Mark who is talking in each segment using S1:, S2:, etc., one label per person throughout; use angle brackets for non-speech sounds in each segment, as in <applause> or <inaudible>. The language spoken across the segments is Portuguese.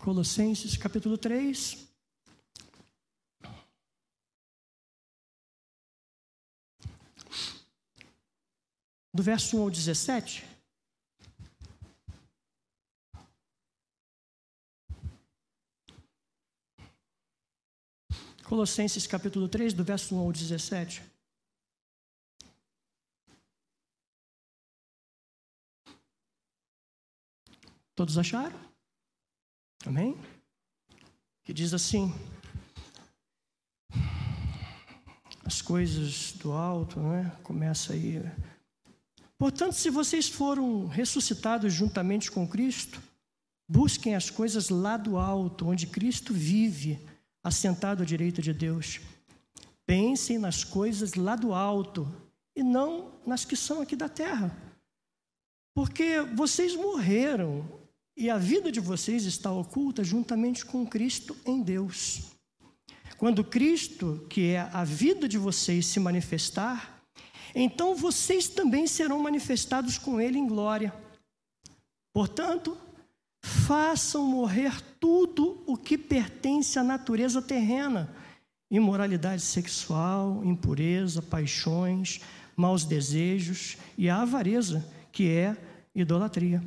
S1: Colossenses capítulo 3. Do verso 1 ao 17. Colossenses capítulo 3, do verso 1 ao 17. Todos acharam? Amém? Que diz assim: as coisas do alto, né? Começa aí. Portanto, se vocês foram ressuscitados juntamente com Cristo, busquem as coisas lá do alto, onde Cristo vive, assentado à direita de Deus. Pensem nas coisas lá do alto e não nas que são aqui da terra. Porque vocês morreram e a vida de vocês está oculta juntamente com Cristo em Deus. Quando Cristo, que é a vida de vocês, se manifestar, então vocês também serão manifestados com Ele em glória. Portanto, façam morrer tudo o que pertence à natureza terrena: imoralidade sexual, impureza, paixões, maus desejos e a avareza, que é idolatria.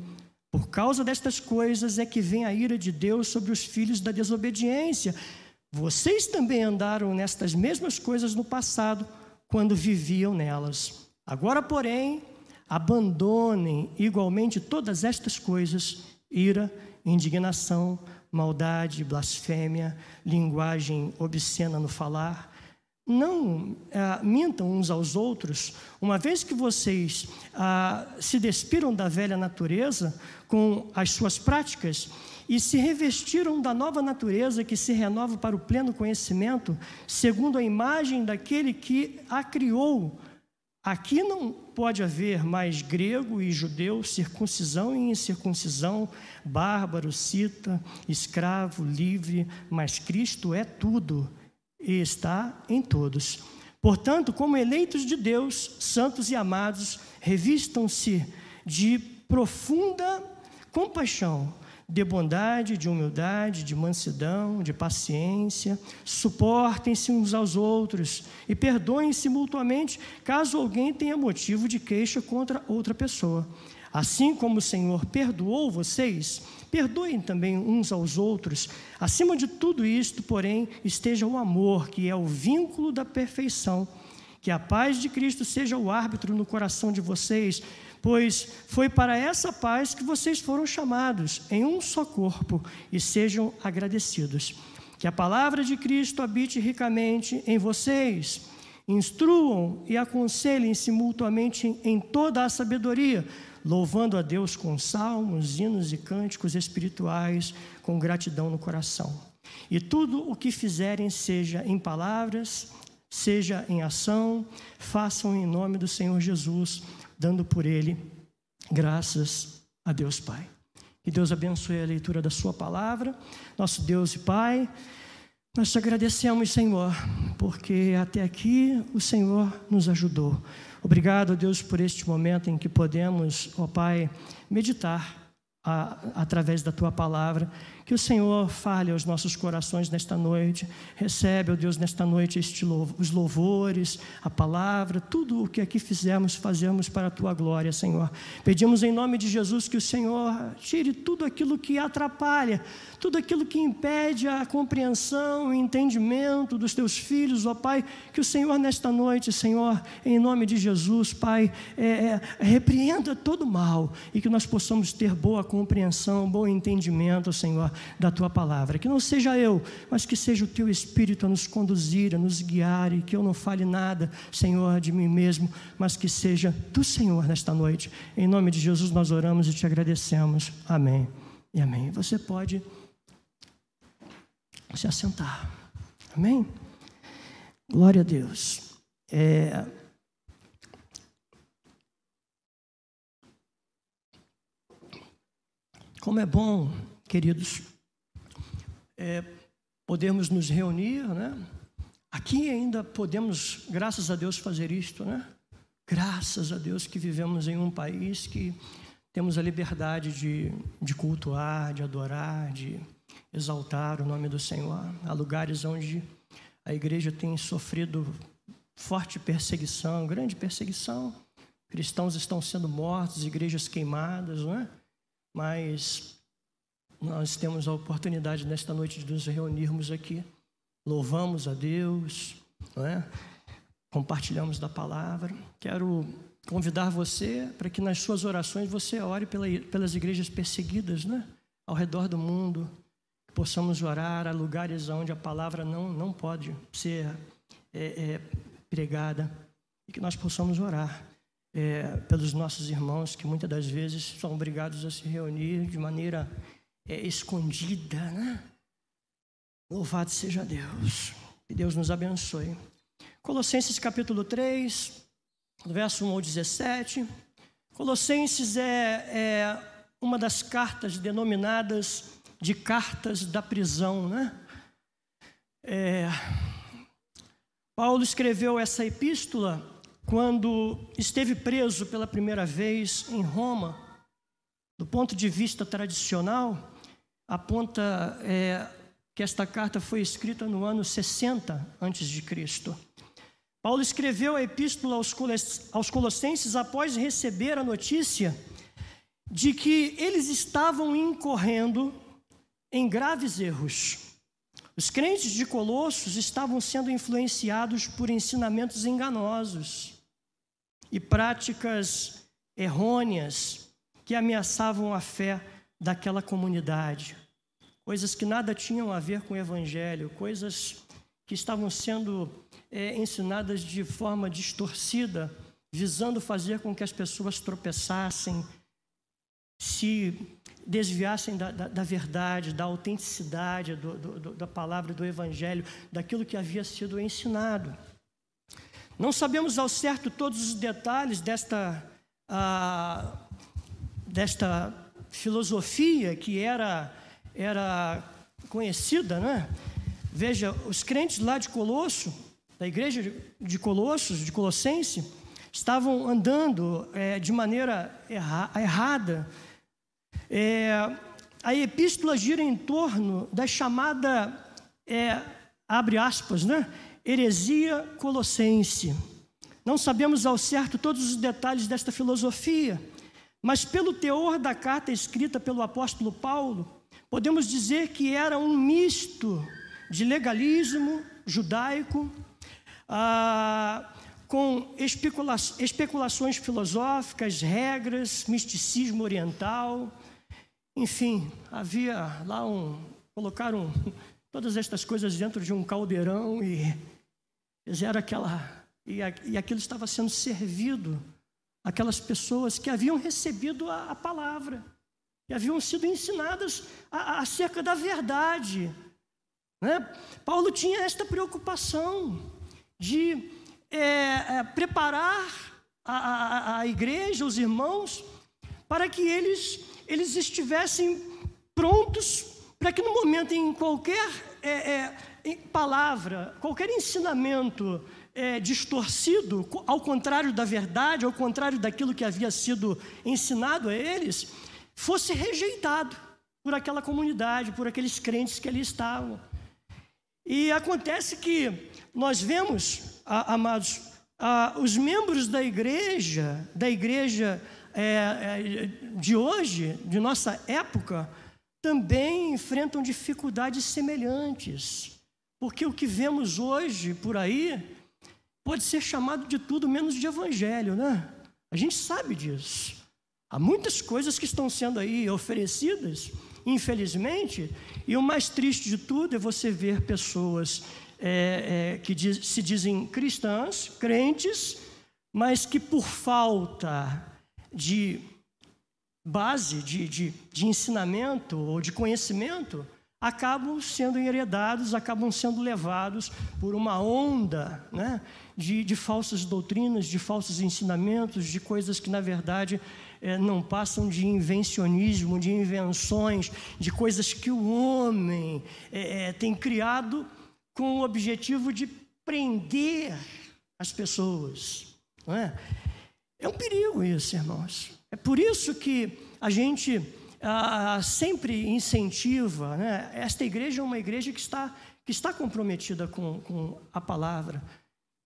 S1: Por causa destas coisas é que vem a ira de Deus sobre os filhos da desobediência. Vocês também andaram nestas mesmas coisas no passado, quando viviam nelas. Agora, porém, abandonem igualmente todas estas coisas: ira, indignação, maldade, blasfêmia, linguagem obscena no falar não ah, mintam uns aos outros, uma vez que vocês ah, se despiram da velha natureza com as suas práticas e se revestiram da nova natureza que se renova para o pleno conhecimento, segundo a imagem daquele que a criou. Aqui não pode haver mais grego e judeu, circuncisão e incircuncisão, bárbaro, cita, escravo, livre, mas Cristo é tudo e está em todos. Portanto, como eleitos de Deus, santos e amados, revistam-se de profunda compaixão, de bondade, de humildade, de mansidão, de paciência, suportem-se uns aos outros e perdoem-se mutuamente caso alguém tenha motivo de queixa contra outra pessoa. Assim como o Senhor perdoou vocês, perdoem também uns aos outros. Acima de tudo isto, porém, esteja o amor, que é o vínculo da perfeição. Que a paz de Cristo seja o árbitro no coração de vocês, pois foi para essa paz que vocês foram chamados, em um só corpo, e sejam agradecidos. Que a palavra de Cristo habite ricamente em vocês. Instruam e aconselhem-se mutuamente em toda a sabedoria louvando a Deus com salmos, hinos e cânticos espirituais, com gratidão no coração. E tudo o que fizerem, seja em palavras, seja em ação, façam em nome do Senhor Jesus, dando por ele graças a Deus Pai. Que Deus abençoe a leitura da Sua palavra, nosso Deus e Pai. Nós te agradecemos, Senhor, porque até aqui o Senhor nos ajudou. Obrigado, Deus, por este momento em que podemos, ó Pai, meditar a, através da tua palavra que o Senhor fale aos nossos corações nesta noite. Recebe, ó Deus, nesta noite os louvores, a palavra, tudo o que aqui fizemos, fazemos para a tua glória, Senhor. Pedimos em nome de Jesus que o Senhor tire tudo aquilo que atrapalha, tudo aquilo que impede a compreensão, o entendimento dos teus filhos, ó Pai. Que o Senhor, nesta noite, Senhor, em nome de Jesus, Pai, é, é, repreenda todo mal e que nós possamos ter boa compreensão, bom entendimento, Senhor da tua palavra. Que não seja eu, mas que seja o teu Espírito a nos conduzir, a nos guiar e que eu não fale nada, Senhor, de mim mesmo, mas que seja do Senhor nesta noite. Em nome de Jesus nós oramos e te agradecemos. Amém e amém. Você pode se assentar. Amém? Glória a Deus. É... Como é bom queridos, é, podemos nos reunir, né? Aqui ainda podemos, graças a Deus, fazer isto, né? Graças a Deus que vivemos em um país que temos a liberdade de, de cultuar, de adorar, de exaltar o nome do Senhor. Há lugares onde a igreja tem sofrido forte perseguição, grande perseguição. Cristãos estão sendo mortos, igrejas queimadas, não é? Mas nós temos a oportunidade nesta noite de nos reunirmos aqui. Louvamos a Deus, é? Compartilhamos da palavra. Quero convidar você para que nas suas orações você ore pela, pelas igrejas perseguidas, né? Ao redor do mundo, que possamos orar a lugares onde a palavra não, não pode ser é, é, pregada e que nós possamos orar é, pelos nossos irmãos que muitas das vezes são obrigados a se reunir de maneira é, escondida, né? Louvado seja Deus. Que Deus nos abençoe. Colossenses capítulo 3, verso 1 ao 17. Colossenses é, é uma das cartas denominadas de cartas da prisão, né? É, Paulo escreveu essa epístola quando esteve preso pela primeira vez em Roma. Do ponto de vista tradicional, aponta é, que esta carta foi escrita no ano 60 antes de Cristo. Paulo escreveu a epístola aos Colossenses após receber a notícia de que eles estavam incorrendo em graves erros. Os crentes de Colossos estavam sendo influenciados por ensinamentos enganosos e práticas errôneas que ameaçavam a fé daquela comunidade. Coisas que nada tinham a ver com o Evangelho, coisas que estavam sendo é, ensinadas de forma distorcida, visando fazer com que as pessoas tropeçassem, se desviassem da, da, da verdade, da autenticidade do, do, da palavra do Evangelho, daquilo que havia sido ensinado. Não sabemos ao certo todos os detalhes desta, ah, desta filosofia que era, era conhecida, né? Veja, os crentes lá de Colosso, da igreja de Colossos, de Colossense, estavam andando é, de maneira erra errada. É, a epístola gira em torno da chamada, é, abre aspas, né? heresia colossense. Não sabemos ao certo todos os detalhes desta filosofia, mas pelo teor da carta escrita pelo apóstolo Paulo, podemos dizer que era um misto de legalismo judaico, ah, com especula especulações filosóficas, regras, misticismo oriental, enfim, havia lá um. colocaram todas estas coisas dentro de um caldeirão e fizeram aquela. E, e aquilo estava sendo servido aquelas pessoas que haviam recebido a, a palavra, haviam sido ensinadas acerca da verdade. Né? Paulo tinha esta preocupação de é, é, preparar a, a, a, igreja, os irmãos, para que eles, eles estivessem prontos para que no momento em qualquer é, é palavra, qualquer ensinamento é, distorcido, ao contrário da verdade, ao contrário daquilo que havia sido ensinado a eles, fosse rejeitado por aquela comunidade, por aqueles crentes que ali estavam. E acontece que nós vemos, amados, os membros da igreja, da igreja é, é, de hoje, de nossa época, também enfrentam dificuldades semelhantes. Porque o que vemos hoje por aí pode ser chamado de tudo menos de evangelho, né? A gente sabe disso. Há muitas coisas que estão sendo aí oferecidas Infelizmente, e o mais triste de tudo é você ver pessoas é, é, que diz, se dizem cristãs, crentes, mas que por falta de base, de, de, de ensinamento ou de conhecimento, acabam sendo heredados, acabam sendo levados por uma onda né, de, de falsas doutrinas, de falsos ensinamentos, de coisas que, na verdade, é, não passam de invencionismo, de invenções, de coisas que o homem é, é, tem criado com o objetivo de prender as pessoas. Não é? é um perigo isso, irmãos. É por isso que a gente ah, sempre incentiva. Né? Esta igreja é uma igreja que está, que está comprometida com, com a palavra,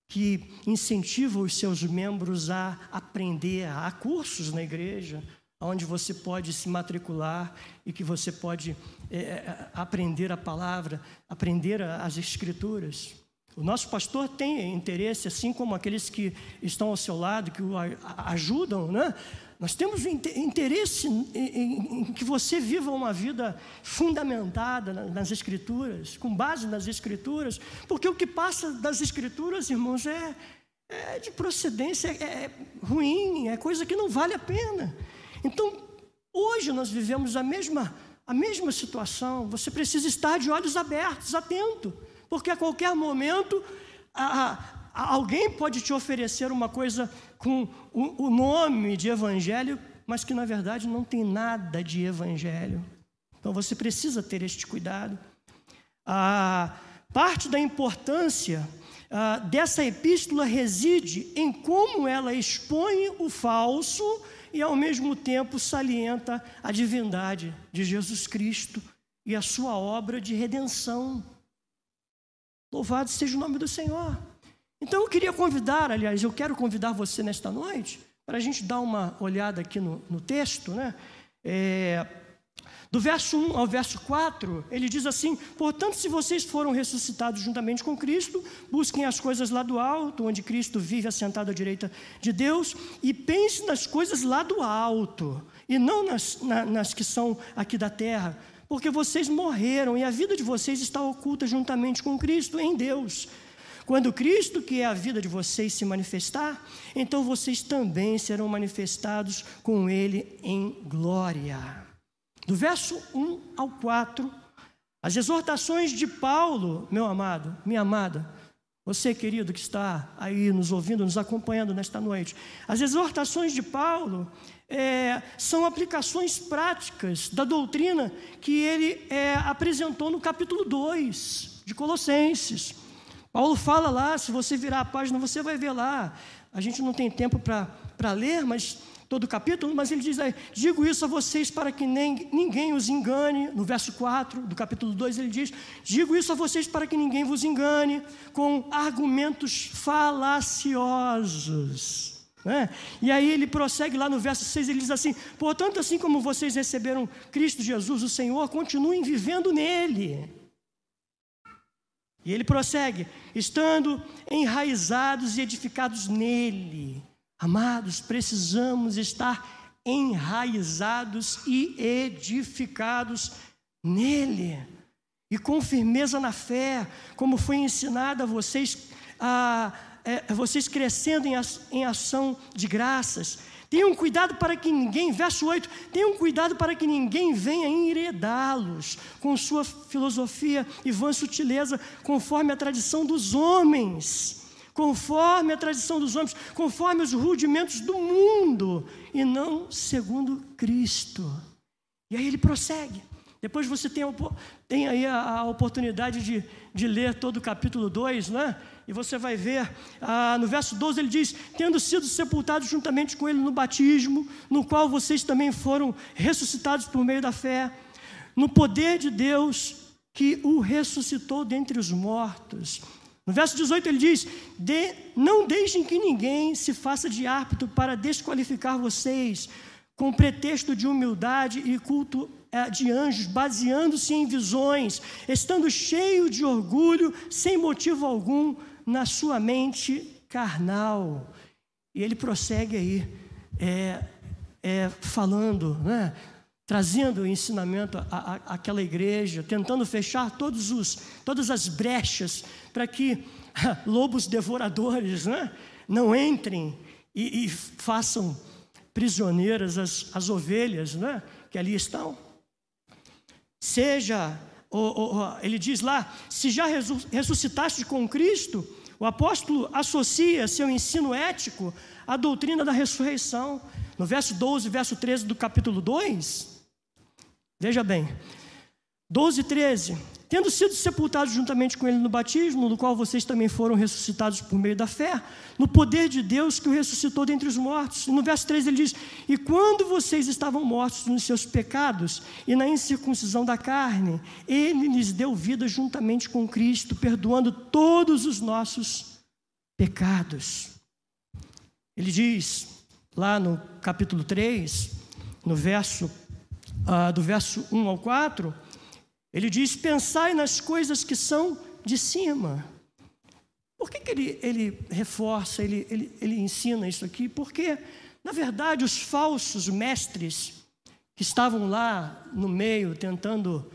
S1: que incentiva os seus membros a aprender. Há cursos na igreja onde você pode se matricular e que você pode é, aprender a palavra, aprender as escrituras. O nosso pastor tem interesse, assim como aqueles que estão ao seu lado, que o ajudam, né? Nós temos interesse em, que você viva uma vida fundamentada nas Escrituras, com base nas Escrituras, porque o que passa das Escrituras, irmãos, é, é de procedência é, é ruim, é coisa que não vale a pena. Então, hoje nós vivemos a mesma, a mesma situação. Você precisa estar de olhos abertos, atento, porque a qualquer momento a, a, alguém pode te oferecer uma coisa com o, o nome de evangelho, mas que na verdade não tem nada de evangelho. Então você precisa ter este cuidado. A parte da importância dessa epístola reside em como ela expõe o falso e ao mesmo tempo salienta a divindade de Jesus Cristo e a sua obra de redenção. Louvado seja o nome do Senhor. Então eu queria convidar, aliás, eu quero convidar você nesta noite, para a gente dar uma olhada aqui no, no texto, né? É, do verso 1 ao verso 4, ele diz assim: Portanto, se vocês foram ressuscitados juntamente com Cristo, busquem as coisas lá do alto, onde Cristo vive assentado à direita de Deus, e pense nas coisas lá do alto, e não nas, na, nas que são aqui da terra, porque vocês morreram e a vida de vocês está oculta juntamente com Cristo em Deus. Quando Cristo, que é a vida de vocês, se manifestar, então vocês também serão manifestados com Ele em glória. Do verso 1 ao 4, as exortações de Paulo, meu amado, minha amada, você querido que está aí nos ouvindo, nos acompanhando nesta noite, as exortações de Paulo é, são aplicações práticas da doutrina que ele é, apresentou no capítulo 2 de Colossenses. Paulo fala lá, se você virar a página, você vai ver lá. A gente não tem tempo para ler, mas todo o capítulo, mas ele diz aí, digo isso a vocês para que nem, ninguém os engane. No verso 4 do capítulo 2 ele diz, digo isso a vocês para que ninguém vos engane com argumentos falaciosos. Né? E aí ele prossegue lá no verso 6, ele diz assim: Portanto, assim como vocês receberam Cristo Jesus, o Senhor, continuem vivendo nele. E ele prossegue: estando enraizados e edificados nele. Amados, precisamos estar enraizados e edificados nele. E com firmeza na fé, como foi ensinado a vocês, a, a, a vocês crescendo em, em ação de graças Tenham cuidado para que ninguém, verso 8, tenham cuidado para que ninguém venha enredá-los com sua filosofia e vã sutileza, conforme a tradição dos homens, conforme a tradição dos homens, conforme os rudimentos do mundo, e não segundo Cristo. E aí ele prossegue. Depois você tem, tem aí a, a oportunidade de, de ler todo o capítulo 2, não é? E você vai ver, ah, no verso 12 ele diz: Tendo sido sepultados juntamente com ele no batismo, no qual vocês também foram ressuscitados por meio da fé, no poder de Deus que o ressuscitou dentre os mortos. No verso 18 ele diz: de, Não deixem que ninguém se faça de árbitro para desqualificar vocês, com pretexto de humildade e culto de anjos, baseando-se em visões, estando cheio de orgulho, sem motivo algum, na sua mente carnal. E ele prossegue aí, é, é, falando, né? trazendo o ensinamento àquela igreja, tentando fechar todos os, todas as brechas para que <laughs> lobos devoradores né? não entrem e, e façam prisioneiras as, as ovelhas né? que ali estão. Seja ele diz lá: se já ressuscitaste com Cristo, o apóstolo associa seu ensino ético à doutrina da ressurreição. No verso 12, verso 13 do capítulo 2, veja bem, 12 e 13: tendo sido sepultados juntamente com ele no batismo, no qual vocês também foram ressuscitados por meio da fé, no poder de Deus que o ressuscitou dentre os mortos. E no verso 3 ele diz: E quando vocês estavam mortos nos seus pecados e na incircuncisão da carne, ele lhes deu vida juntamente com Cristo, perdoando todos os nossos pecados. Ele diz, lá no capítulo 3, no verso, uh, do verso 1 ao 4 ele diz: pensai nas coisas que são de cima. Por que, que ele, ele reforça, ele, ele, ele ensina isso aqui? Porque, na verdade, os falsos mestres que estavam lá no meio tentando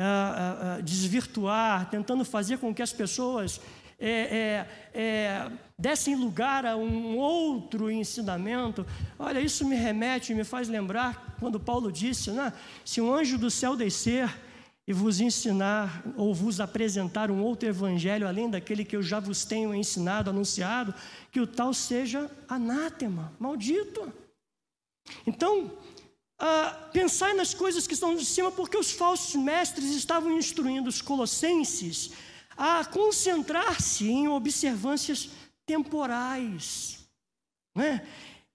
S1: uh, uh, desvirtuar, tentando fazer com que as pessoas é, é, é, dessem lugar a um outro ensinamento. Olha, isso me remete, me faz lembrar quando Paulo disse: né, se um anjo do céu descer e vos ensinar ou vos apresentar um outro evangelho além daquele que eu já vos tenho ensinado, anunciado, que o tal seja anátema, maldito. Então, ah, pensai nas coisas que estão de cima, porque os falsos mestres estavam instruindo os colossenses a concentrar-se em observâncias temporais. Né?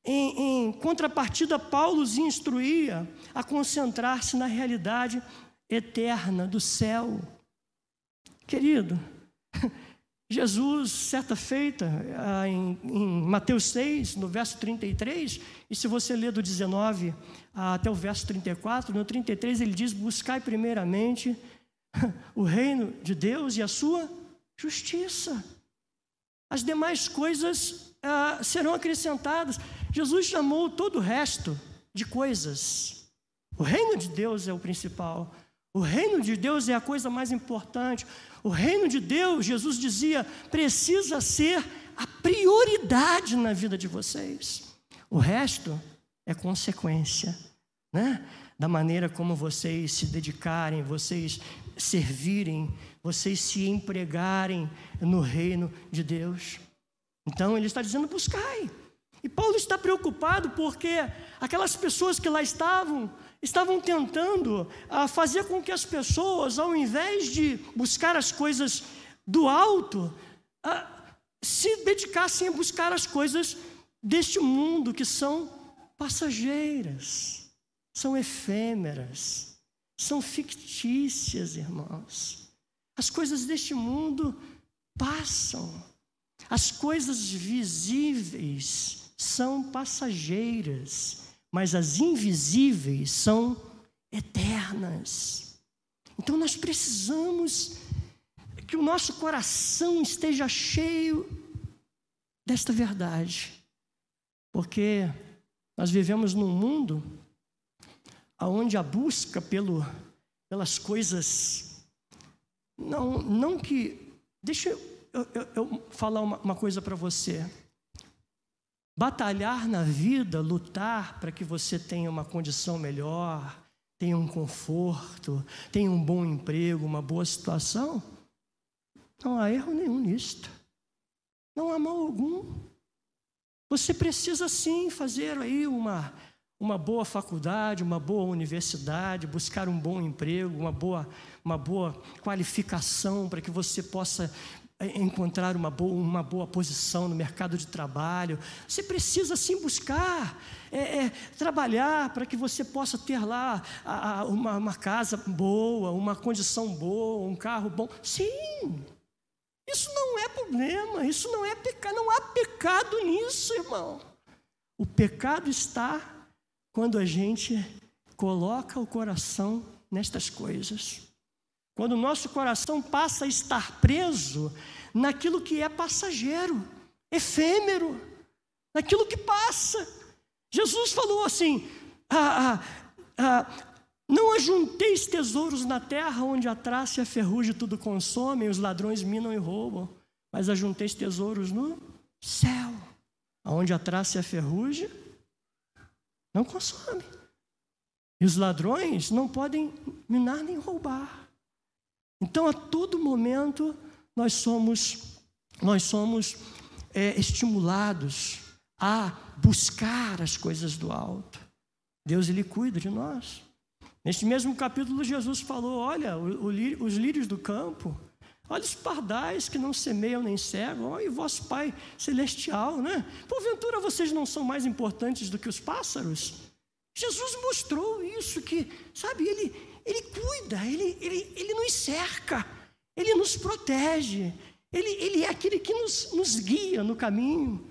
S1: Em, em contrapartida, Paulo os instruía a concentrar-se na realidade eterna do céu. Querido, <laughs> Jesus, certa feita, ah, em, Mateus 6, no verso 33, e se você ler do 19 até o verso 34, no 33 ele diz: Buscai primeiramente <laughs> o reino de Deus e a sua justiça. As demais coisas ah, serão acrescentadas. Jesus chamou todo o resto de coisas. O reino de Deus é o principal. O reino de Deus é a coisa mais importante. O reino de Deus, Jesus dizia, precisa ser a prioridade na vida de vocês. O resto é consequência, né? Da maneira como vocês se dedicarem, vocês servirem, vocês se empregarem no reino de Deus. Então ele está dizendo: buscai. E Paulo está preocupado porque aquelas pessoas que lá estavam estavam tentando ah, fazer com que as pessoas, ao invés de buscar as coisas do alto, ah, se dedicassem a buscar as coisas deste mundo que são passageiras, são efêmeras, são fictícias, irmãos. As coisas deste mundo passam, as coisas visíveis são passageiras mas as invisíveis são eternas. Então nós precisamos que o nosso coração esteja cheio desta verdade, porque nós vivemos num mundo onde a busca pelo, pelas coisas, não, não que. Deixa eu, eu, eu falar uma, uma coisa para você. Batalhar na vida, lutar para que você tenha uma condição melhor, tenha um conforto, tenha um bom emprego, uma boa situação, não há erro nenhum nisto. Não há mal algum. Você precisa sim fazer aí uma, uma boa faculdade, uma boa universidade, buscar um bom emprego, uma boa, uma boa qualificação para que você possa encontrar uma boa, uma boa posição no mercado de trabalho. Você precisa sim buscar, é, é, trabalhar para que você possa ter lá a, a, uma, uma casa boa, uma condição boa, um carro bom. Sim, isso não é problema, isso não é pecado, não há pecado nisso, irmão. O pecado está quando a gente coloca o coração nestas coisas. Quando o nosso coração passa a estar preso naquilo que é passageiro, efêmero, naquilo que passa. Jesus falou assim: ah, ah, ah, não ajunteis tesouros na terra onde a traça e a ferrugem tudo consomem, os ladrões minam e roubam, mas ajunteis tesouros no céu, onde a traça e a ferrugem não consomem. E os ladrões não podem minar nem roubar. Então, a todo momento, nós somos, nós somos é, estimulados a buscar as coisas do alto. Deus, Ele cuida de nós. Neste mesmo capítulo, Jesus falou: Olha, os lírios do campo, olha os pardais que não semeiam nem cegam, olha o vosso Pai celestial, né? Porventura vocês não são mais importantes do que os pássaros? Jesus mostrou isso, que, sabe, Ele, ele cuida, ele, ele, ele nos cerca, Ele nos protege, Ele, ele é aquele que nos, nos guia no caminho.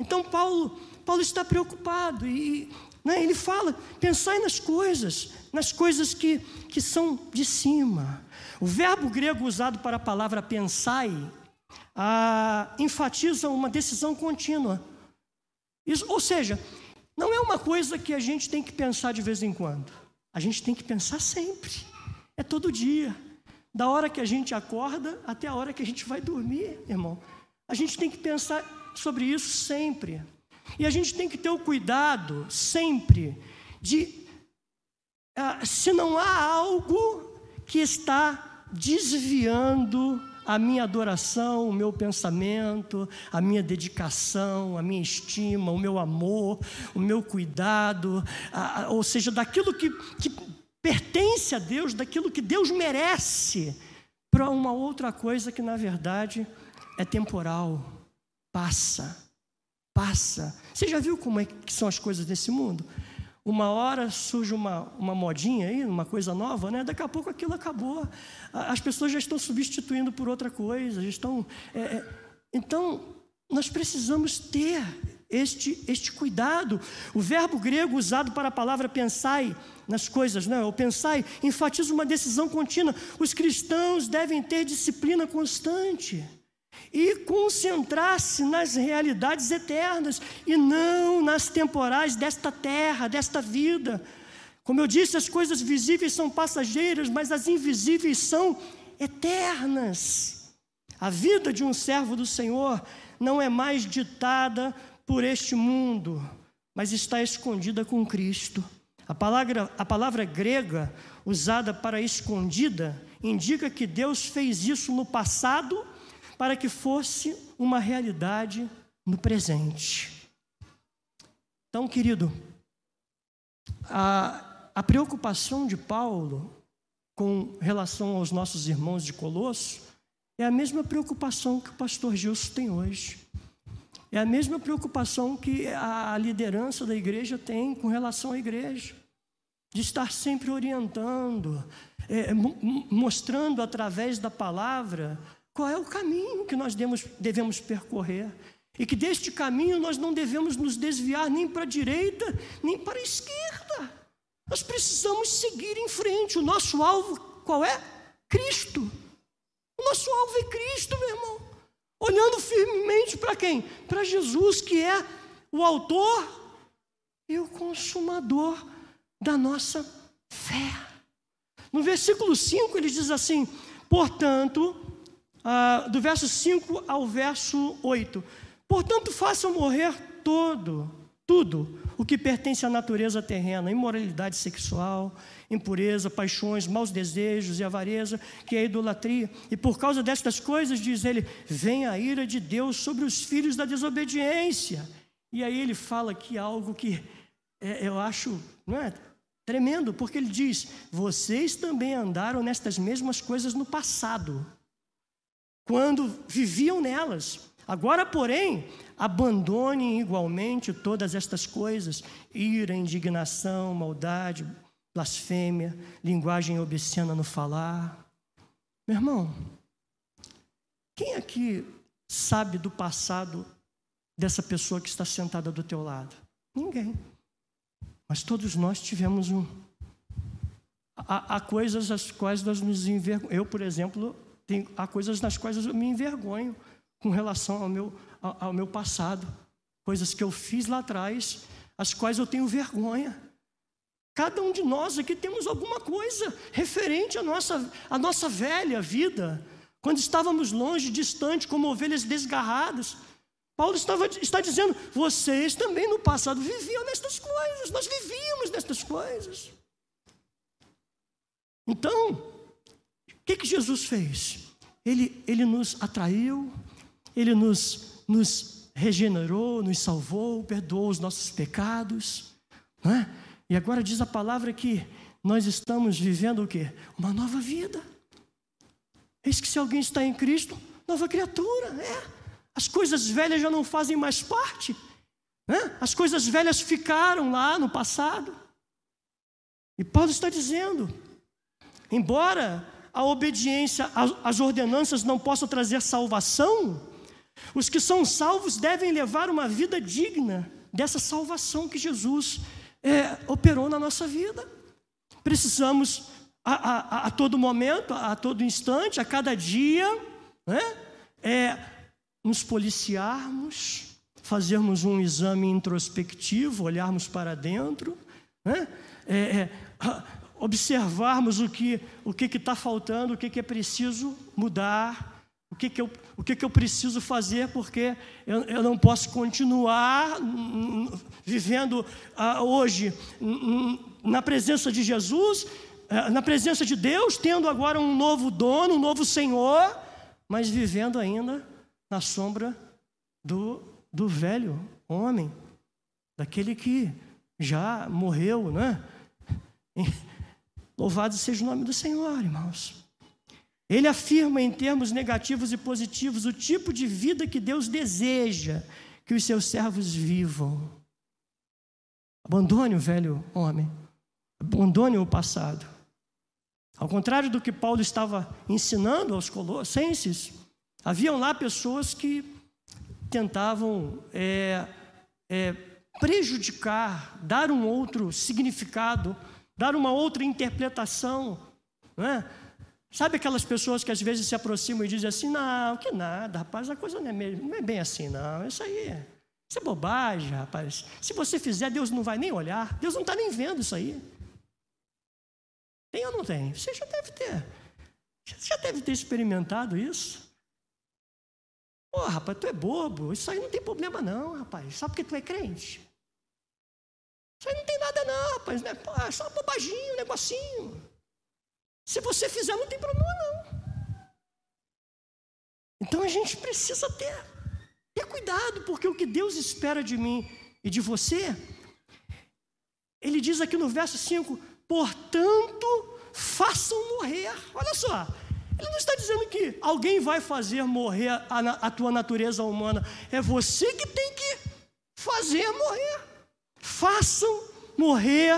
S1: Então, Paulo, Paulo está preocupado e, né, ele fala: pensai nas coisas, nas coisas que, que são de cima. O verbo grego usado para a palavra pensai ah, enfatiza uma decisão contínua. Isso, ou seja, não é uma coisa que a gente tem que pensar de vez em quando. A gente tem que pensar sempre. É todo dia. Da hora que a gente acorda até a hora que a gente vai dormir, irmão. A gente tem que pensar sobre isso sempre. E a gente tem que ter o cuidado sempre de, ah, se não há algo que está desviando a minha adoração, o meu pensamento, a minha dedicação, a minha estima, o meu amor, o meu cuidado, ou seja, daquilo que, que pertence a Deus, daquilo que Deus merece, para uma outra coisa que na verdade é temporal, passa passa. Você já viu como é que são as coisas desse mundo? Uma hora surge uma, uma modinha aí, uma coisa nova, né? Daqui a pouco aquilo acabou. As pessoas já estão substituindo por outra coisa, já estão. É, é, então, nós precisamos ter este, este cuidado. O verbo grego usado para a palavra pensai nas coisas, né? o pensai, enfatiza uma decisão contínua. Os cristãos devem ter disciplina constante e concentrar-se nas realidades eternas e não nas temporais desta terra, desta vida. Como eu disse, as coisas visíveis são passageiras, mas as invisíveis são eternas. A vida de um servo do Senhor não é mais ditada por este mundo, mas está escondida com Cristo. A palavra, a palavra grega usada para escondida indica que Deus fez isso no passado para que fosse uma realidade no presente. Então, querido, a, a preocupação de Paulo com relação aos nossos irmãos de Colosso é a mesma preocupação que o pastor Gilson tem hoje. É a mesma preocupação que a liderança da igreja tem com relação à igreja, de estar sempre orientando, é, mostrando através da palavra qual é o caminho que nós devemos, percorrer. E que deste caminho nós não devemos nos desviar nem para a direita, nem para a esquerda. Nós precisamos seguir em frente. O nosso alvo qual é? Cristo. O nosso alvo é Cristo, meu irmão. Olhando firmemente para quem? Para Jesus, que é o autor e o consumador da nossa fé. No versículo 5 ele diz assim: Portanto, ah, do verso 5 ao verso 8. Portanto, façam morrer todo, tudo o que pertence à natureza terrena, imoralidade sexual, impureza, paixões, maus desejos e avareza, que é idolatria. E por causa destas coisas, diz ele, vem a ira de Deus sobre os filhos da desobediência. E aí ele fala aqui algo que é, eu acho não é, tremendo, porque ele diz: vocês também andaram nestas mesmas coisas no passado quando viviam nelas. Agora, porém, abandonem igualmente todas estas coisas: ira, indignação, maldade, blasfêmia, linguagem obscena no falar. Meu irmão, quem aqui sabe do passado dessa pessoa que está sentada do teu lado? Ninguém. Mas todos nós tivemos um. Há, há coisas as quais nós nos envergonhamos. Eu, por exemplo, tem, há coisas nas quais eu me envergonho com relação ao meu, ao, ao meu passado. Coisas que eu fiz lá atrás, as quais eu tenho vergonha. Cada um de nós aqui temos alguma coisa referente à nossa, à nossa velha vida, quando estávamos longe, distante, como ovelhas desgarradas. Paulo estava, está dizendo: vocês também no passado viviam nestas coisas, nós vivíamos nestas coisas. Então, que, que Jesus fez? Ele, ele nos atraiu, ele nos, nos regenerou, nos salvou, perdoou os nossos pecados. Não é? E agora diz a palavra que nós estamos vivendo o quê? Uma nova vida. Eis que se alguém está em Cristo, nova criatura, é. As coisas velhas já não fazem mais parte. Né? As coisas velhas ficaram lá no passado. E Paulo está dizendo: embora a obediência às ordenanças não possa trazer salvação, os que são salvos devem levar uma vida digna dessa salvação que Jesus é, operou na nossa vida. Precisamos a, a, a, todo momento, a todo instante, a cada dia, né, é, nos policiarmos, fazermos um exame introspectivo, olharmos para dentro, né, é, é, observarmos o que o que está faltando, o que, que é preciso mudar, o que, que, eu, o que, que eu preciso fazer, porque eu, eu não posso continuar vivendo ah, hoje na presença de Jesus, ah, na presença de Deus, tendo agora um novo dono, um novo Senhor, mas vivendo ainda na sombra do, do velho homem, daquele que já morreu, né? Louvado seja o nome do Senhor, irmãos. Ele afirma em termos negativos e positivos o tipo de vida que Deus deseja que os seus servos vivam. Abandone o velho homem, abandone o passado. Ao contrário do que Paulo estava ensinando aos colossenses, haviam lá pessoas que tentavam é, é, prejudicar, dar um outro significado dar uma outra interpretação. Não é? Sabe aquelas pessoas que às vezes se aproximam e dizem assim: não, que nada, rapaz, a coisa não é, mesmo, não é bem assim, não. Isso aí isso é bobagem, rapaz. Se você fizer, Deus não vai nem olhar, Deus não está nem vendo isso aí. Tem ou não tem? Você já deve ter. Já deve ter experimentado isso. Pô, rapaz, tu é bobo, isso aí não tem problema não, rapaz. Só porque tu é crente. Isso aí não tem nada não, rapaz. Né? Pô, é só um negocinho. Se você fizer, não tem problema não. Então a gente precisa ter, ter cuidado, porque o que Deus espera de mim e de você, ele diz aqui no verso 5: portanto, façam morrer. Olha só, ele não está dizendo que alguém vai fazer morrer a, a tua natureza humana, é você que tem que fazer morrer façam morrer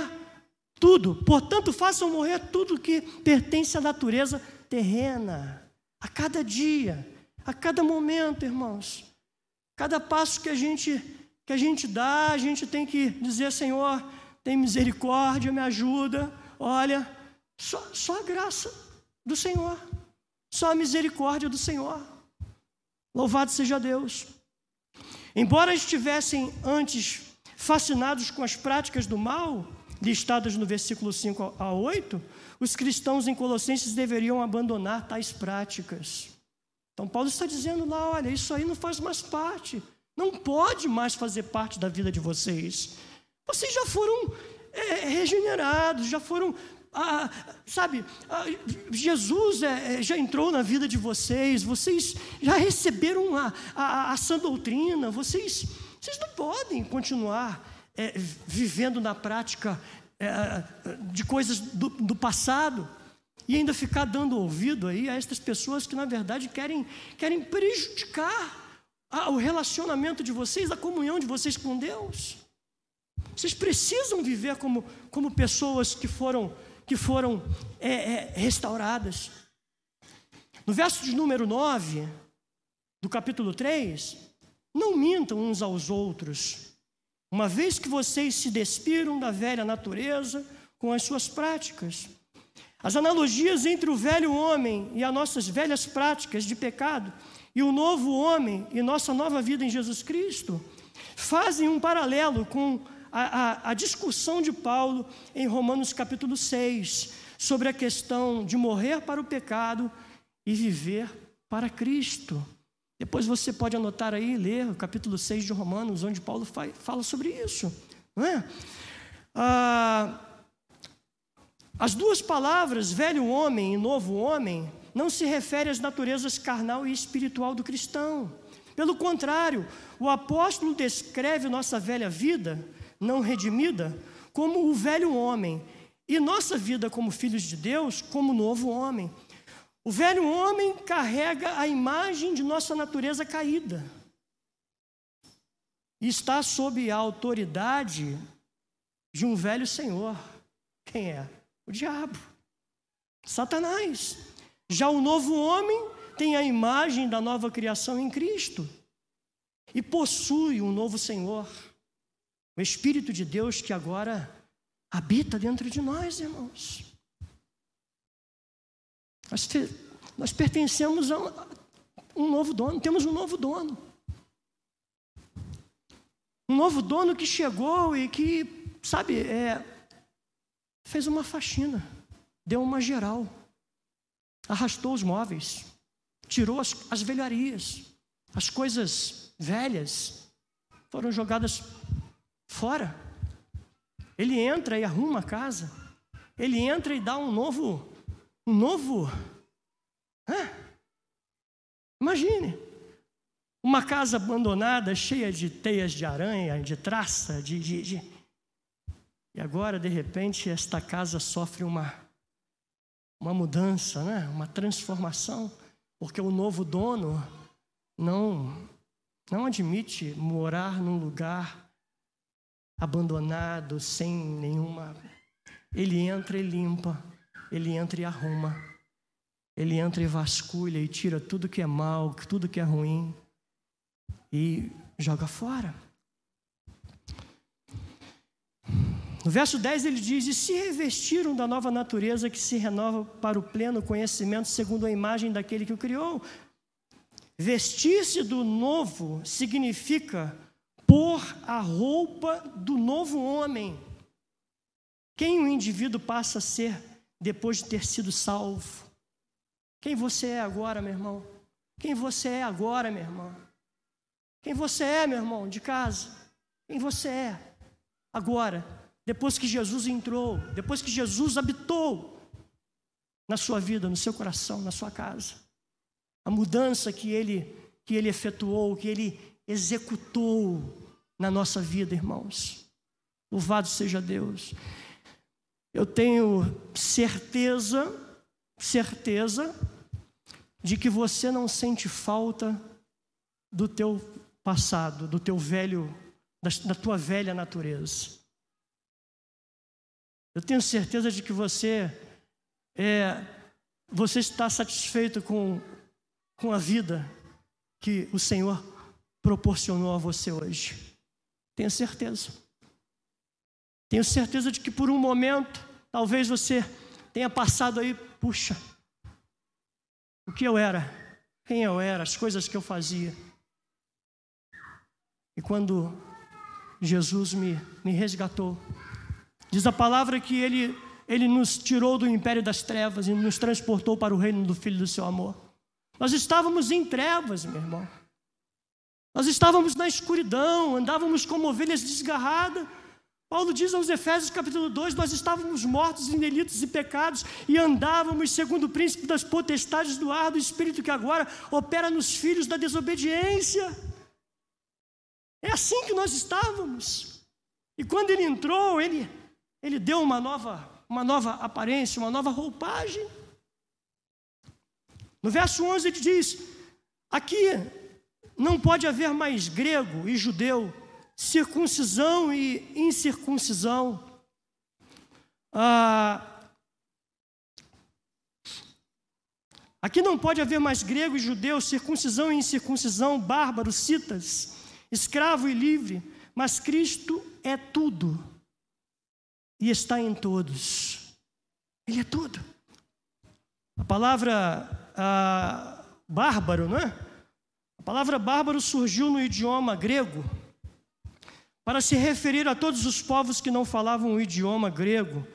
S1: tudo. Portanto, façam morrer tudo que pertence à natureza terrena. A cada dia, a cada momento, irmãos. Cada passo que a gente que a gente dá, a gente tem que dizer, Senhor, tem misericórdia, me ajuda. Olha, só, só a graça do Senhor. Só a misericórdia do Senhor. Louvado seja Deus. Embora estivessem antes fascinados com as práticas do mal, listadas no versículo 5 a 8, os cristãos em Colossenses deveriam abandonar tais práticas. Então, Paulo está dizendo lá: olha, isso aí não faz mais parte, não pode mais fazer parte da vida de vocês. Vocês já foram é, regenerados, já foram ah, sabe, ah, Jesus é, é, já entrou na vida de vocês, vocês já receberam a, a, a sã doutrina, vocês vocês não podem continuar é, vivendo na prática é, de coisas do, do passado e ainda ficar dando ouvido aí a estas pessoas que, na verdade, querem, querem prejudicar o relacionamento de vocês, a comunhão de vocês com Deus. Vocês precisam viver como, como pessoas que foram, que foram é, é, restauradas. No verso de número 9, do capítulo 3, não mintam uns aos outros, uma vez que vocês se despiram da velha natureza com as suas práticas. As analogias entre o velho homem e as nossas velhas práticas de pecado e o novo homem e nossa nova vida em Jesus Cristo fazem um paralelo com a, a, a discussão de Paulo em Romanos capítulo 6 sobre a questão de morrer para o pecado e viver para Cristo. Depois você pode anotar aí, ler o capítulo 6 de Romanos, onde Paulo fala sobre isso. Não é? Ah, as duas palavras, velho homem e novo homem, não se referem às naturezas carnal e espiritual do cristão. Pelo contrário, o apóstolo descreve nossa velha vida, não redimida, como o velho homem, e nossa vida como filhos de Deus como novo homem. O velho homem carrega a imagem de nossa natureza caída e está sob a autoridade de um velho senhor. Quem é? O diabo, Satanás. Já o novo homem tem a imagem da nova criação em Cristo e possui um novo Senhor, o Espírito de Deus que agora habita dentro de nós, irmãos. Nós, nós pertencemos a um novo dono, temos um novo dono. Um novo dono que chegou e que, sabe, é, fez uma faxina, deu uma geral, arrastou os móveis, tirou as, as velharias, as coisas velhas foram jogadas fora. Ele entra e arruma a casa. Ele entra e dá um novo, um novo. Hã? Imagine uma casa abandonada, cheia de teias de aranha, de traça, de, de, de... E agora, de repente, esta casa sofre uma, uma mudança, né? uma transformação, porque o novo dono não, não admite morar num lugar abandonado, sem nenhuma. Ele entra e limpa, ele entra e arruma, ele entra e vasculha e tira tudo que é mal, tudo que é ruim e joga fora. No verso 10 ele diz: E se revestiram da nova natureza que se renova para o pleno conhecimento, segundo a imagem daquele que o criou. Vestir-se do novo significa pôr a roupa do novo homem. Quem o indivíduo passa a ser depois de ter sido salvo? Quem você é agora, meu irmão? Quem você é agora, meu irmão? Quem você é, meu irmão, de casa? Quem você é agora, depois que Jesus entrou, depois que Jesus habitou na sua vida, no seu coração, na sua casa? A mudança que ele que ele efetuou, que ele executou na nossa vida, irmãos. Louvado seja Deus. Eu tenho certeza, certeza, de que você não sente falta do teu passado, do teu velho, da, tua velha natureza. Eu tenho certeza de que você é, você está satisfeito com, com a vida que o Senhor proporcionou a você hoje. Tenho certeza. Tenho certeza de que por um momento, talvez você tenha passado aí, puxa, o que eu era, quem eu era, as coisas que eu fazia. E quando Jesus me, me resgatou, diz a palavra que ele, ele nos tirou do império das trevas e nos transportou para o reino do Filho do seu amor. Nós estávamos em trevas, meu irmão. Nós estávamos na escuridão, andávamos como ovelhas desgarradas. Paulo diz aos Efésios capítulo 2: Nós estávamos mortos em delitos e pecados e andávamos segundo o príncipe das potestades do ar do espírito que agora opera nos filhos da desobediência. É assim que nós estávamos. E quando ele entrou, ele, ele deu uma nova, uma nova aparência, uma nova roupagem. No verso 11 ele diz: Aqui não pode haver mais grego e judeu, circuncisão e incircuncisão. Ah, aqui não pode haver mais grego e judeu, circuncisão e incircuncisão, bárbaro, citas, escravo e livre, mas Cristo é tudo e está em todos. Ele é tudo. A palavra ah, bárbaro, não é? A palavra bárbaro surgiu no idioma grego para se referir a todos os povos que não falavam o idioma grego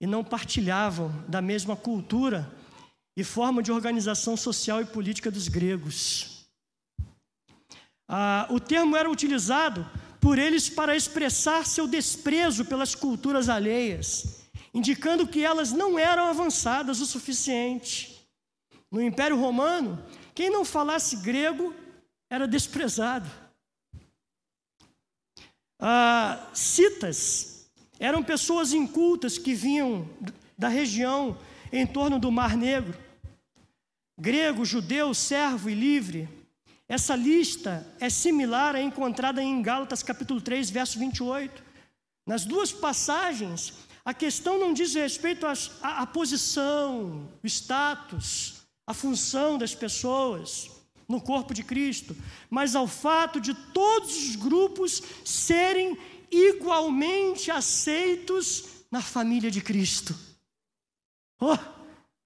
S1: e não partilhavam da mesma cultura e forma de organização social e política dos gregos. Ah, o termo era utilizado por eles para expressar seu desprezo pelas culturas alheias, indicando que elas não eram avançadas o suficiente. No Império Romano, quem não falasse grego era desprezado. Ah, citas Eram pessoas incultas que vinham da região em torno do Mar Negro. Grego, judeu, servo e livre. Essa lista é similar à encontrada em Gálatas capítulo 3, verso 28. Nas duas passagens, a questão não diz respeito à, posição, o status, a função das pessoas no corpo de Cristo, mas ao fato de todos os grupos serem igualmente aceitos na família de Cristo. Oh,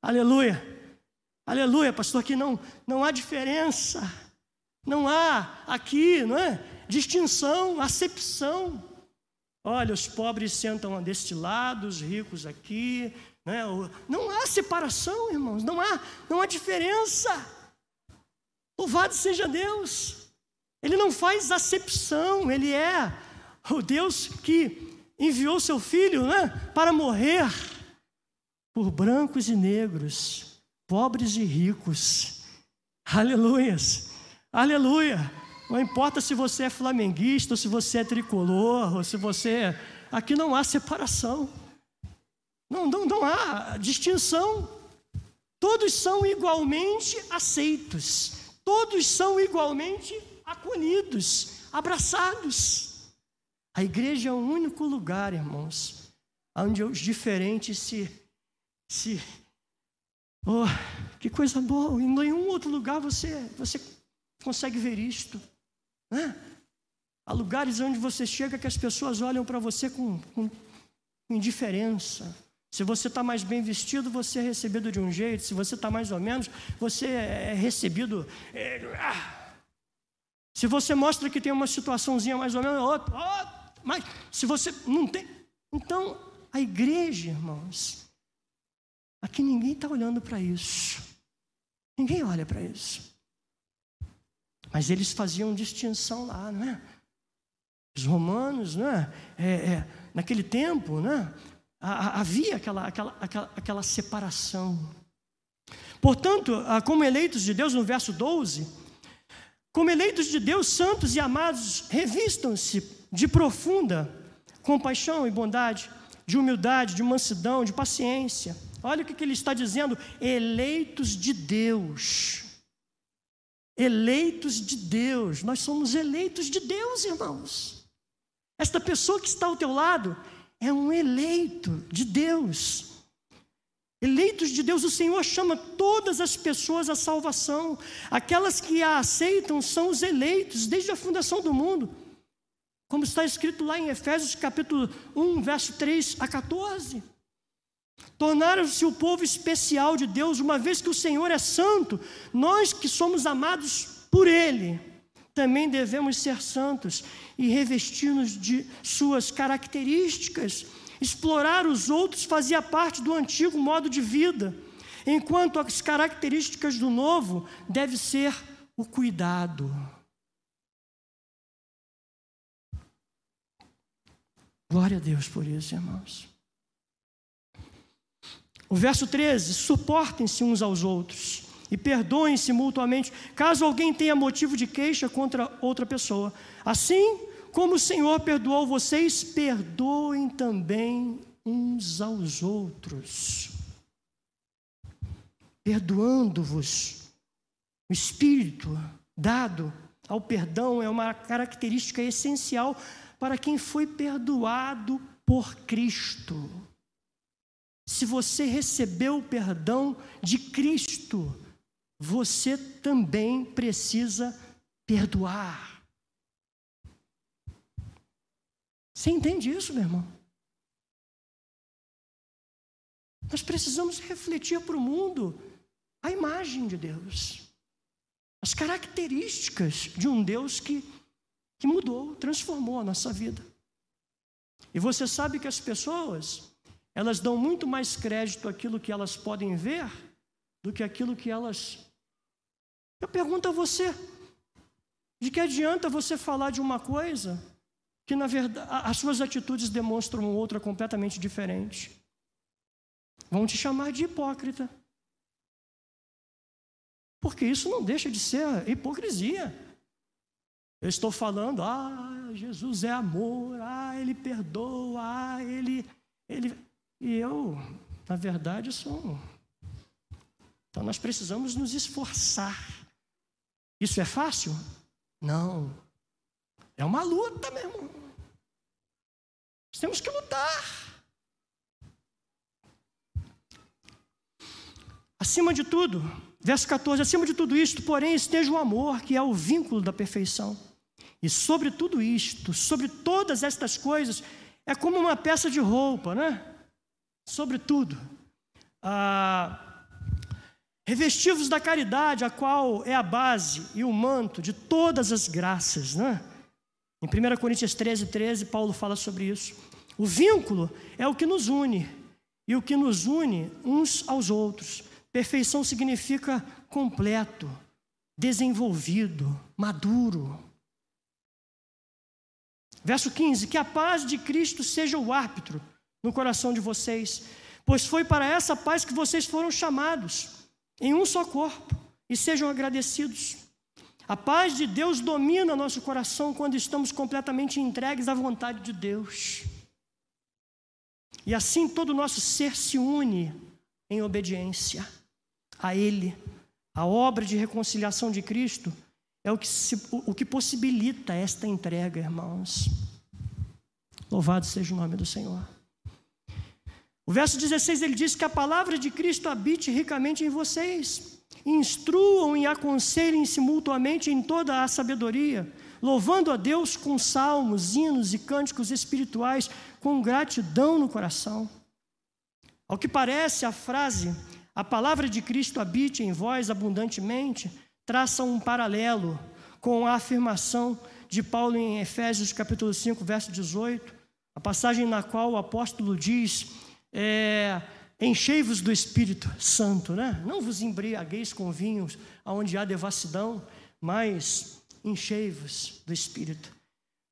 S1: aleluia! Aleluia, pastor, aqui não, não há diferença, não há aqui, não é? Distinção, acepção. Olha, os pobres sentam deste lado, os ricos aqui. Né? Não há separação, irmãos, não há, não há diferença. Louvado seja Deus. Ele não faz acepção, ele é o Deus que enviou seu filho né, para morrer por brancos e negros, pobres e ricos. Aleluias, aleluia. Não importa se você é flamenguista, ou se você é tricolor, ou se você. Aqui não há separação. Não, não, não há distinção. Todos são igualmente aceitos. Todos são igualmente acolhidos, abraçados. A igreja é o único lugar, irmãos, onde os diferentes se. se oh, que coisa boa! Em nenhum outro lugar você, você consegue ver isto. Né? Há lugares onde você chega que as pessoas olham para você com, com, indiferença. Se você está mais bem vestido, você é recebido de um jeito. Se você está mais ou menos, você é recebido. É, ah. Se você mostra que tem uma situaçãozinha mais ou menos, outro, mas se você não tem. Então, a igreja, irmãos, aqui ninguém está olhando para isso. Ninguém olha para isso. Mas eles faziam distinção lá, não é? Os romanos, não é? é, é naquele tempo, não é? Havia aquela, aquela, aquela, aquela separação. Portanto, como eleitos de Deus, no verso 12, como eleitos de Deus, santos e amados, revistam-se de profunda compaixão e bondade, de humildade, de mansidão, de paciência. Olha o que ele está dizendo: eleitos de Deus eleitos de Deus. Nós somos eleitos de Deus, irmãos. Esta pessoa que está ao teu lado é um eleito de Deus. Eleitos de Deus, o Senhor chama todas as pessoas à salvação. Aquelas que a aceitam são os eleitos desde a fundação do mundo. Como está escrito lá em Efésios capítulo 1, verso 3 a 14. Tornaram-se o povo especial de Deus, uma vez que o Senhor é santo, nós que somos amados por Ele, também devemos ser santos e revestir-nos de suas características. Explorar os outros fazia parte do antigo modo de vida, enquanto as características do novo deve ser o cuidado. Glória a Deus por isso, irmãos. O verso 13: suportem-se uns aos outros e perdoem-se mutuamente, caso alguém tenha motivo de queixa contra outra pessoa. Assim como o Senhor perdoou vocês, perdoem também uns aos outros. Perdoando-vos. O espírito dado ao perdão é uma característica essencial para quem foi perdoado por Cristo. Se você recebeu o perdão de Cristo, você também precisa perdoar. Você entende isso, meu irmão? Nós precisamos refletir para o mundo a imagem de Deus, as características de um Deus que, que mudou, transformou a nossa vida. E você sabe que as pessoas elas dão muito mais crédito àquilo que elas podem ver do que aquilo que elas. Eu pergunto a você: de que adianta você falar de uma coisa que, na verdade, as suas atitudes demonstram outra completamente diferente? Vão te chamar de hipócrita. Porque isso não deixa de ser hipocrisia. Eu estou falando, ah, Jesus é amor, ah, Ele perdoa, ah, Ele. ele... E eu, na verdade, sou. Então nós precisamos nos esforçar. Isso é fácil? Não. É uma luta, meu irmão. Nós temos que lutar. Acima de tudo, verso 14: acima de tudo isto, porém, esteja o amor, que é o vínculo da perfeição. E sobre tudo isto, sobre todas estas coisas, é como uma peça de roupa, né? Sobre tudo. Ah, revestivos da caridade, a qual é a base e o manto de todas as graças, né? Em 1 Coríntios 13, 13, Paulo fala sobre isso. O vínculo é o que nos une, e o que nos une uns aos outros. Perfeição significa completo, desenvolvido, maduro. Verso 15: Que a paz de Cristo seja o árbitro no coração de vocês, pois foi para essa paz que vocês foram chamados, em um só corpo, e sejam agradecidos. A paz de Deus domina nosso coração quando estamos completamente entregues à vontade de Deus. E assim todo o nosso ser se une em obediência a Ele. A obra de reconciliação de Cristo é o que, se, o que possibilita esta entrega, irmãos. Louvado seja o nome do Senhor. O verso 16 ele diz que a palavra de Cristo habite ricamente em vocês. Instruam e aconselhem-se mutuamente em toda a sabedoria, louvando a Deus com salmos, hinos e cânticos espirituais, com gratidão no coração. Ao que parece, a frase a palavra de Cristo habite em vós abundantemente, traça um paralelo com a afirmação de Paulo em Efésios capítulo 5, verso 18, a passagem na qual o apóstolo diz, é, enchei-vos do Espírito Santo, né? não vos embriagueis com vinhos onde há devassidão, mas enchei-vos do Espírito.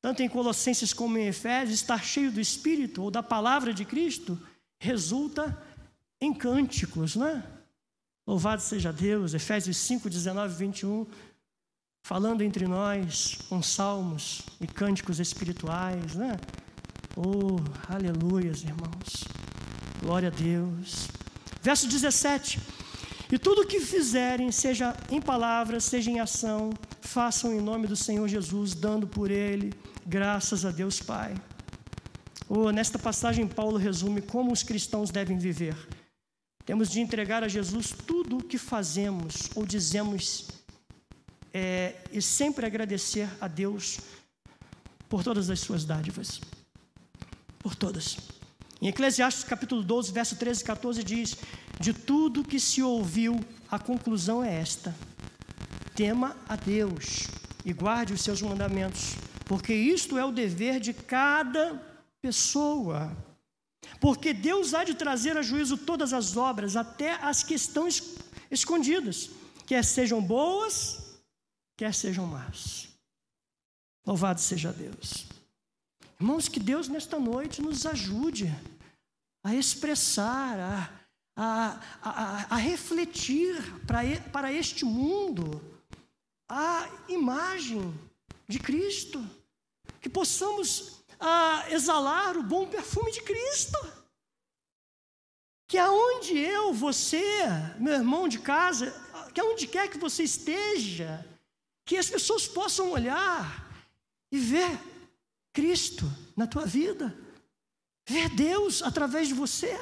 S1: Tanto em Colossenses como em Efésios, estar cheio do Espírito ou da palavra de Cristo resulta em cânticos, né? Louvado seja Deus, Efésios 5, 19 21, falando entre nós com salmos e cânticos espirituais, né? Oh, aleluias, irmãos. Glória a Deus. Verso 17: E tudo o que fizerem, seja em palavras, seja em ação, façam em nome do Senhor Jesus, dando por ele graças a Deus Pai. Oh, nesta passagem, Paulo resume como os cristãos devem viver temos de entregar a Jesus tudo o que fazemos ou dizemos é, e sempre agradecer a Deus por todas as suas dádivas. Por todas. Em Eclesiastes capítulo 12, verso 13 e 14 diz: De tudo que se ouviu, a conclusão é esta: tema a Deus e guarde os seus mandamentos, porque isto é o dever de cada pessoa. Porque Deus há de trazer a juízo todas as obras, até as que estão escondidas, quer sejam boas, quer sejam más. Louvado seja Deus. Irmãos, que Deus nesta noite nos ajude a expressar, a, a, a, a refletir para, para este mundo a imagem de Cristo, que possamos a exalar o bom perfume de Cristo. Que aonde eu, você, meu irmão de casa, que aonde quer que você esteja, que as pessoas possam olhar e ver Cristo na tua vida, ver Deus através de você.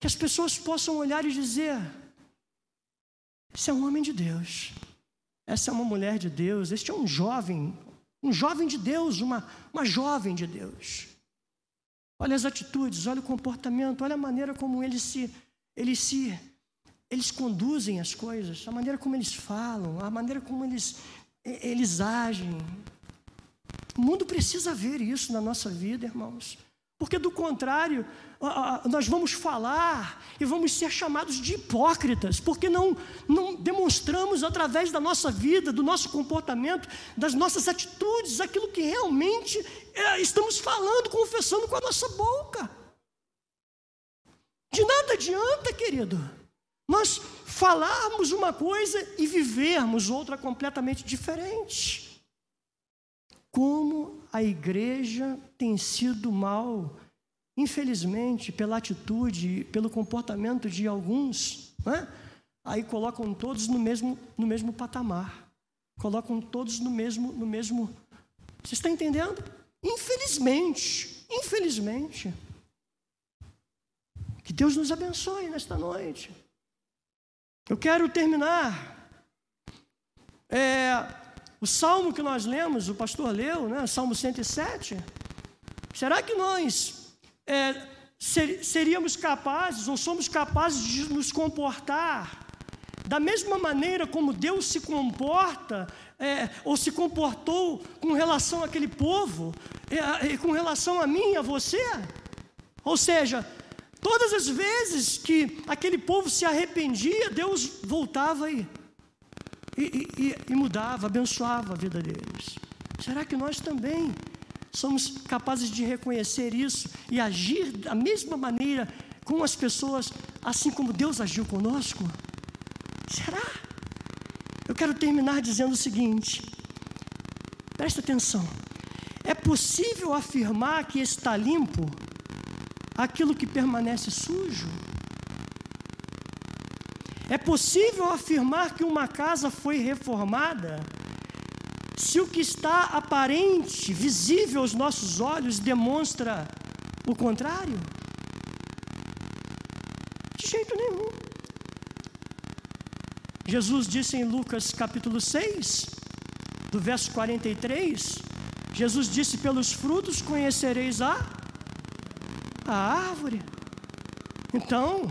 S1: Que as pessoas possam olhar e dizer: esse é um homem de Deus, essa é uma mulher de Deus, este é um jovem um jovem de Deus, uma, uma jovem de Deus. Olha as atitudes, olha o comportamento, olha a maneira como eles se, eles se, eles conduzem as coisas, a maneira como eles falam, a maneira como eles, eles agem. O mundo precisa ver isso na nossa vida, irmãos. Porque do contrário, nós vamos falar e vamos ser chamados de hipócritas, porque não, não demonstramos através da nossa vida, do nosso comportamento, das nossas atitudes, aquilo que realmente é, estamos falando, confessando com a nossa boca. De nada adianta, querido, nós falarmos uma coisa e vivermos outra completamente diferente. Como a igreja tem sido mal, infelizmente, pela atitude, pelo comportamento de alguns, né? aí colocam todos no mesmo, no mesmo patamar, colocam todos no mesmo, no mesmo. Você está entendendo? Infelizmente, infelizmente. Que Deus nos abençoe nesta noite. Eu quero terminar. É, o salmo que nós lemos, o pastor leu, né, Salmo 107. Será que nós é, ser, seríamos capazes, ou somos capazes de nos comportar da mesma maneira como Deus se comporta, é, ou se comportou com relação àquele povo, é, com relação a mim, a você? Ou seja, Todas as vezes que aquele povo se arrependia, Deus voltava e, e, e, e mudava, abençoava a vida deles. Será que nós também somos capazes de reconhecer isso e agir da mesma maneira com as pessoas, assim como Deus agiu conosco? Será? Eu quero terminar dizendo o seguinte: presta atenção. É possível afirmar que está limpo aquilo que permanece sujo? É possível afirmar que uma casa foi reformada se o que está aparente, visível aos nossos olhos, demonstra o contrário? De jeito nenhum. Jesus disse em Lucas capítulo 6, do verso 43, Jesus disse: Pelos frutos conhecereis a a árvore. Então,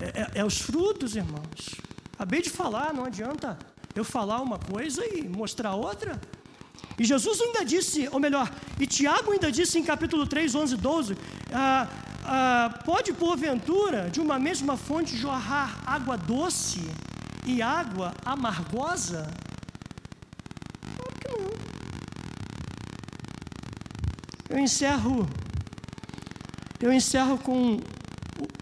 S1: é, é, é os frutos, irmãos. Acabei de falar, não adianta eu falar uma coisa e mostrar outra. E Jesus ainda disse, ou melhor, e Tiago ainda disse em capítulo 3, 11 12: ah, ah, pode porventura de uma mesma fonte jorrar água doce e água amargosa? Claro que não. Eu encerro eu encerro com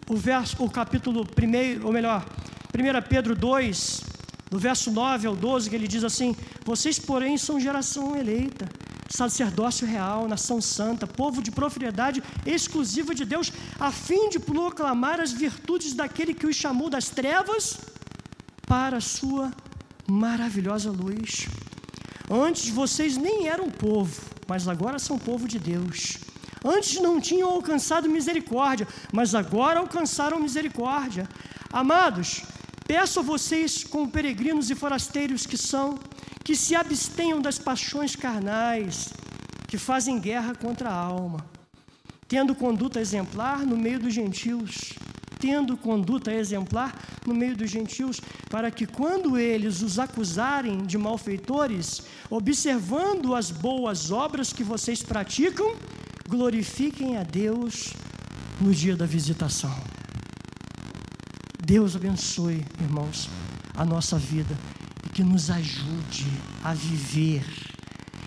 S1: o, verso, o capítulo 1, ou melhor, 1 Pedro 2, do verso 9 ao 12, que ele diz assim: Vocês, porém, são geração eleita, sacerdócio real, nação santa, povo de propriedade exclusiva de Deus, a fim de proclamar as virtudes daquele que os chamou das trevas para a sua maravilhosa luz. Antes vocês nem eram povo, mas agora são povo de Deus. Antes não tinham alcançado misericórdia, mas agora alcançaram misericórdia. Amados, peço a vocês, como peregrinos e forasteiros que são, que se abstenham das paixões carnais, que fazem guerra contra a alma, tendo conduta exemplar no meio dos gentios, tendo conduta exemplar no meio dos gentios, para que quando eles os acusarem de malfeitores, observando as boas obras que vocês praticam, glorifiquem a Deus no dia da visitação. Deus abençoe, irmãos, a nossa vida e que nos ajude a viver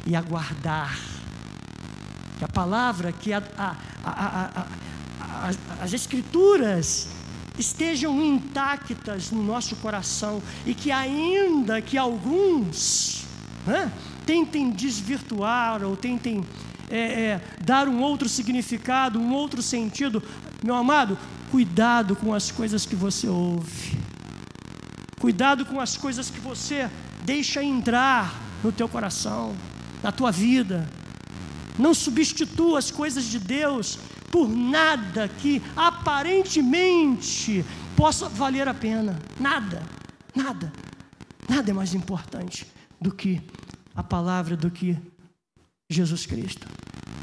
S1: e a guardar. Que a palavra, que a, a, a, as Escrituras estejam intactas no nosso coração e que, ainda que alguns né, tentem desvirtuar ou tentem é, é, dar um outro significado, um outro sentido. Meu amado, cuidado com as coisas que você ouve. Cuidado com as coisas que você deixa entrar no teu coração, na tua vida. Não substitua as coisas de Deus por nada que aparentemente possa valer a pena. Nada, nada, nada é mais importante do que a palavra, do que Jesus Cristo.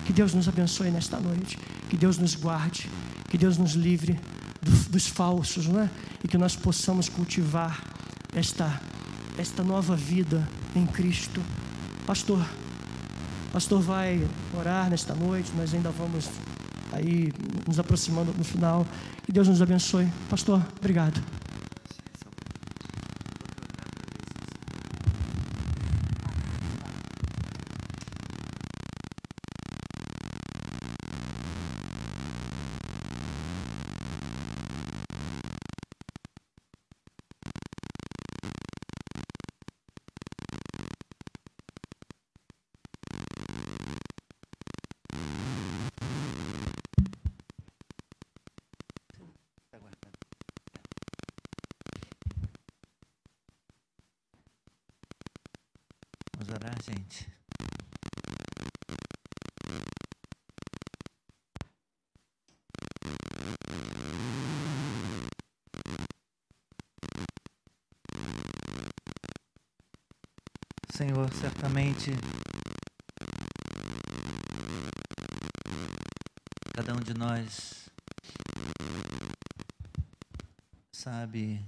S1: Que Deus nos abençoe nesta noite, que Deus nos guarde, que Deus nos livre do, dos falsos, não é? E que nós possamos cultivar esta, esta nova vida em Cristo. Pastor, pastor vai orar nesta noite, nós ainda vamos aí nos aproximando no final. Que Deus nos abençoe. Pastor, obrigado.
S2: Certamente cada um de nós sabe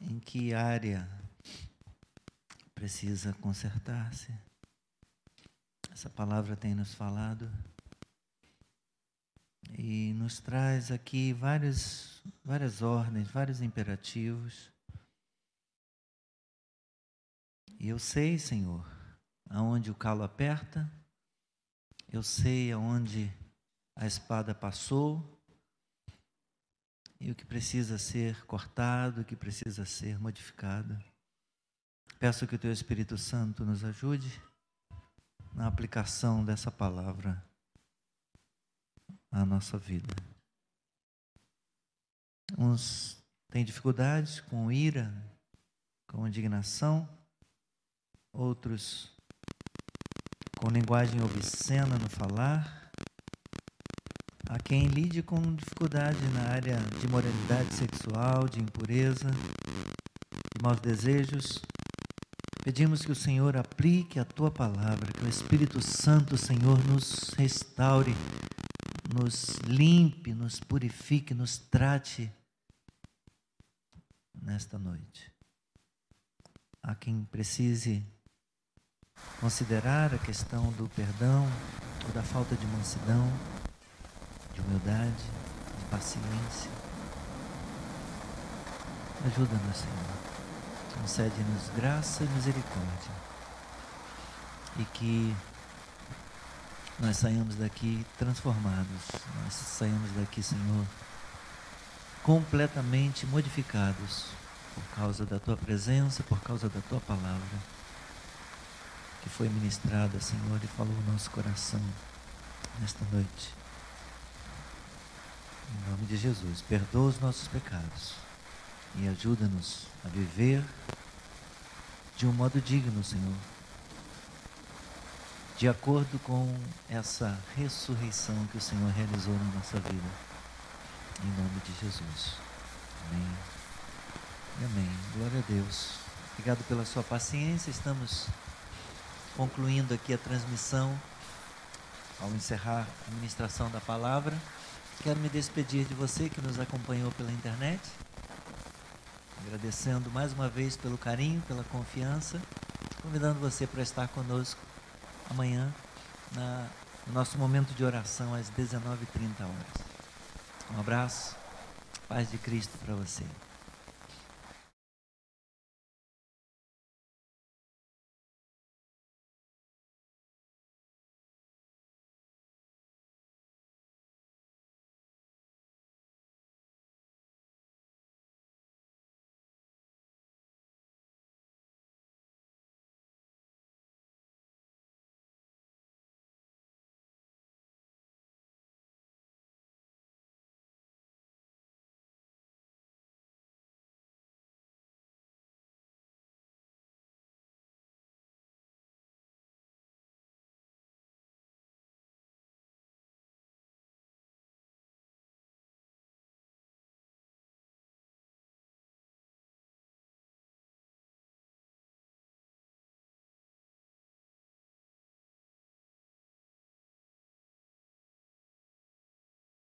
S2: em que área precisa consertar-se. Essa palavra tem nos falado e nos traz aqui vários, várias ordens, vários imperativos e eu sei, Senhor, aonde o calo aperta, eu sei aonde a espada passou e o que precisa ser cortado, o que precisa ser modificado. Peço que o Teu Espírito Santo nos ajude na aplicação dessa palavra à nossa vida. Uns têm dificuldades com ira, com indignação, outros com linguagem obscena no falar, há quem lide com dificuldade na área de moralidade sexual, de impureza, de maus desejos. Pedimos que o Senhor aplique a tua palavra, que o Espírito Santo, Senhor, nos restaure, nos limpe, nos purifique, nos trate nesta noite. Há quem precise considerar a questão do perdão ou da falta de mansidão, de humildade, de paciência. Ajuda-nos, Senhor. Concede-nos graça e misericórdia. E que nós saímos daqui transformados. Nós saímos daqui, Senhor, completamente modificados por causa da tua presença, por causa da tua palavra que foi ministrada, Senhor, e falou no nosso coração nesta noite. Em nome de Jesus, perdoa os nossos pecados e ajuda-nos a viver de um modo digno, Senhor, de acordo com essa ressurreição que o Senhor realizou na nossa vida. Em nome de Jesus. Amém. amém. Glória a Deus. Obrigado pela sua paciência. Estamos concluindo aqui a transmissão, ao encerrar a ministração da palavra, quero me despedir de você que nos acompanhou pela internet, agradecendo mais uma vez pelo carinho, pela confiança, convidando você para estar conosco amanhã na, no nosso momento de oração às 19h30 horas. Um abraço, paz de Cristo para você.